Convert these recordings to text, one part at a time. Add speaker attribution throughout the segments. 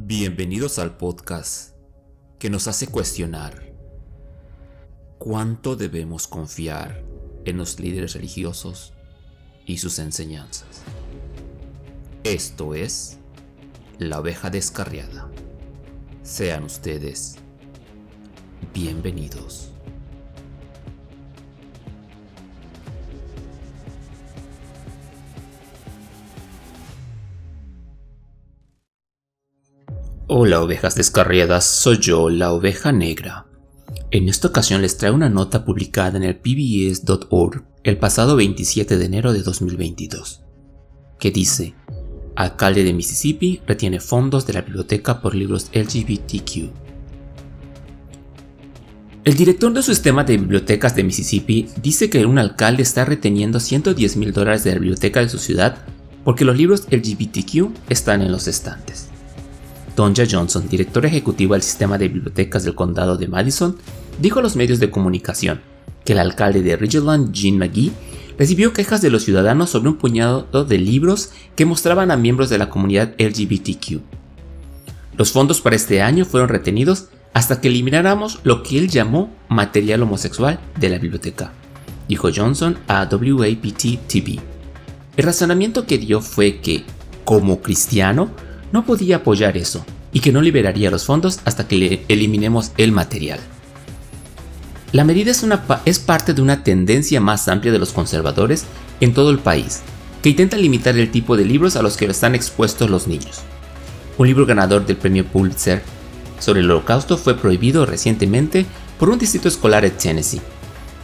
Speaker 1: Bienvenidos al podcast que nos hace cuestionar cuánto debemos confiar en los líderes religiosos y sus enseñanzas. Esto es la oveja descarriada. Sean ustedes bienvenidos. Hola ovejas descarriadas, soy yo, la oveja negra. En esta ocasión les traigo una nota publicada en el pbs.org el pasado 27 de enero de 2022, que dice, Alcalde de Mississippi retiene fondos de la biblioteca por libros LGBTQ. El director del sistema de bibliotecas de Mississippi dice que un alcalde está reteniendo 110 mil dólares de la biblioteca de su ciudad porque los libros LGBTQ están en los estantes. Donja Johnson, director ejecutivo del sistema de bibliotecas del condado de Madison, dijo a los medios de comunicación que el alcalde de Ridgeland, Gene McGee, recibió quejas de los ciudadanos sobre un puñado de libros que mostraban a miembros de la comunidad LGBTQ. Los fondos para este año fueron retenidos hasta que elimináramos lo que él llamó material homosexual de la biblioteca, dijo Johnson a WAPT TV. El razonamiento que dio fue que, como cristiano, no podía apoyar eso y que no liberaría los fondos hasta que le eliminemos el material. La medida es, es parte de una tendencia más amplia de los conservadores en todo el país, que intenta limitar el tipo de libros a los que están expuestos los niños. Un libro ganador del premio Pulitzer sobre el holocausto fue prohibido recientemente por un distrito escolar en Tennessee,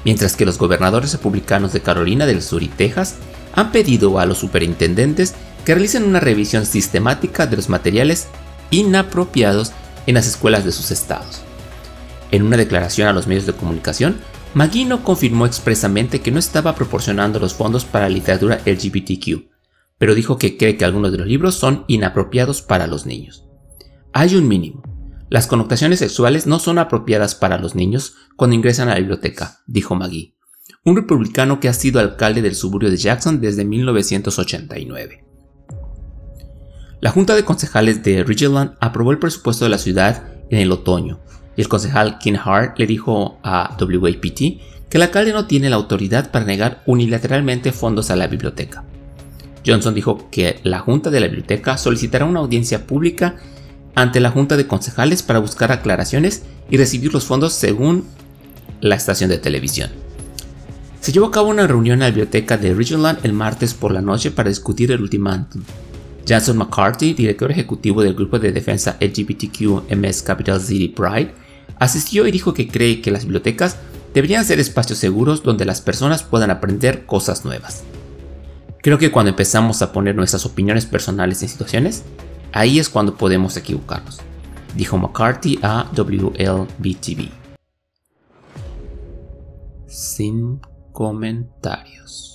Speaker 1: mientras que los gobernadores republicanos de Carolina del Sur y Texas han pedido a los superintendentes que realicen una revisión sistemática de los materiales inapropiados en las escuelas de sus estados. En una declaración a los medios de comunicación, Maguino confirmó expresamente que no estaba proporcionando los fondos para literatura LGBTQ, pero dijo que cree que algunos de los libros son inapropiados para los niños. Hay un mínimo. Las connotaciones sexuales no son apropiadas para los niños cuando ingresan a la biblioteca, dijo Magui, un republicano que ha sido alcalde del suburbio de Jackson desde 1989. La Junta de Concejales de Ridgeland aprobó el presupuesto de la ciudad en el otoño, y el concejal Ken Hart le dijo a WAPT que el alcalde no tiene la autoridad para negar unilateralmente fondos a la biblioteca. Johnson dijo que la Junta de la Biblioteca solicitará una audiencia pública ante la Junta de Concejales para buscar aclaraciones y recibir los fondos según la estación de televisión. Se llevó a cabo una reunión en la biblioteca de Ridgeland el martes por la noche para discutir el ultimátum Jason McCarthy, director ejecutivo del grupo de defensa LGBTQ MS Capital City Pride, asistió y dijo que cree que las bibliotecas deberían ser espacios seguros donde las personas puedan aprender cosas nuevas. Creo que cuando empezamos a poner nuestras opiniones personales en situaciones, ahí es cuando podemos equivocarnos, dijo McCarthy a WLBTV. Sin comentarios.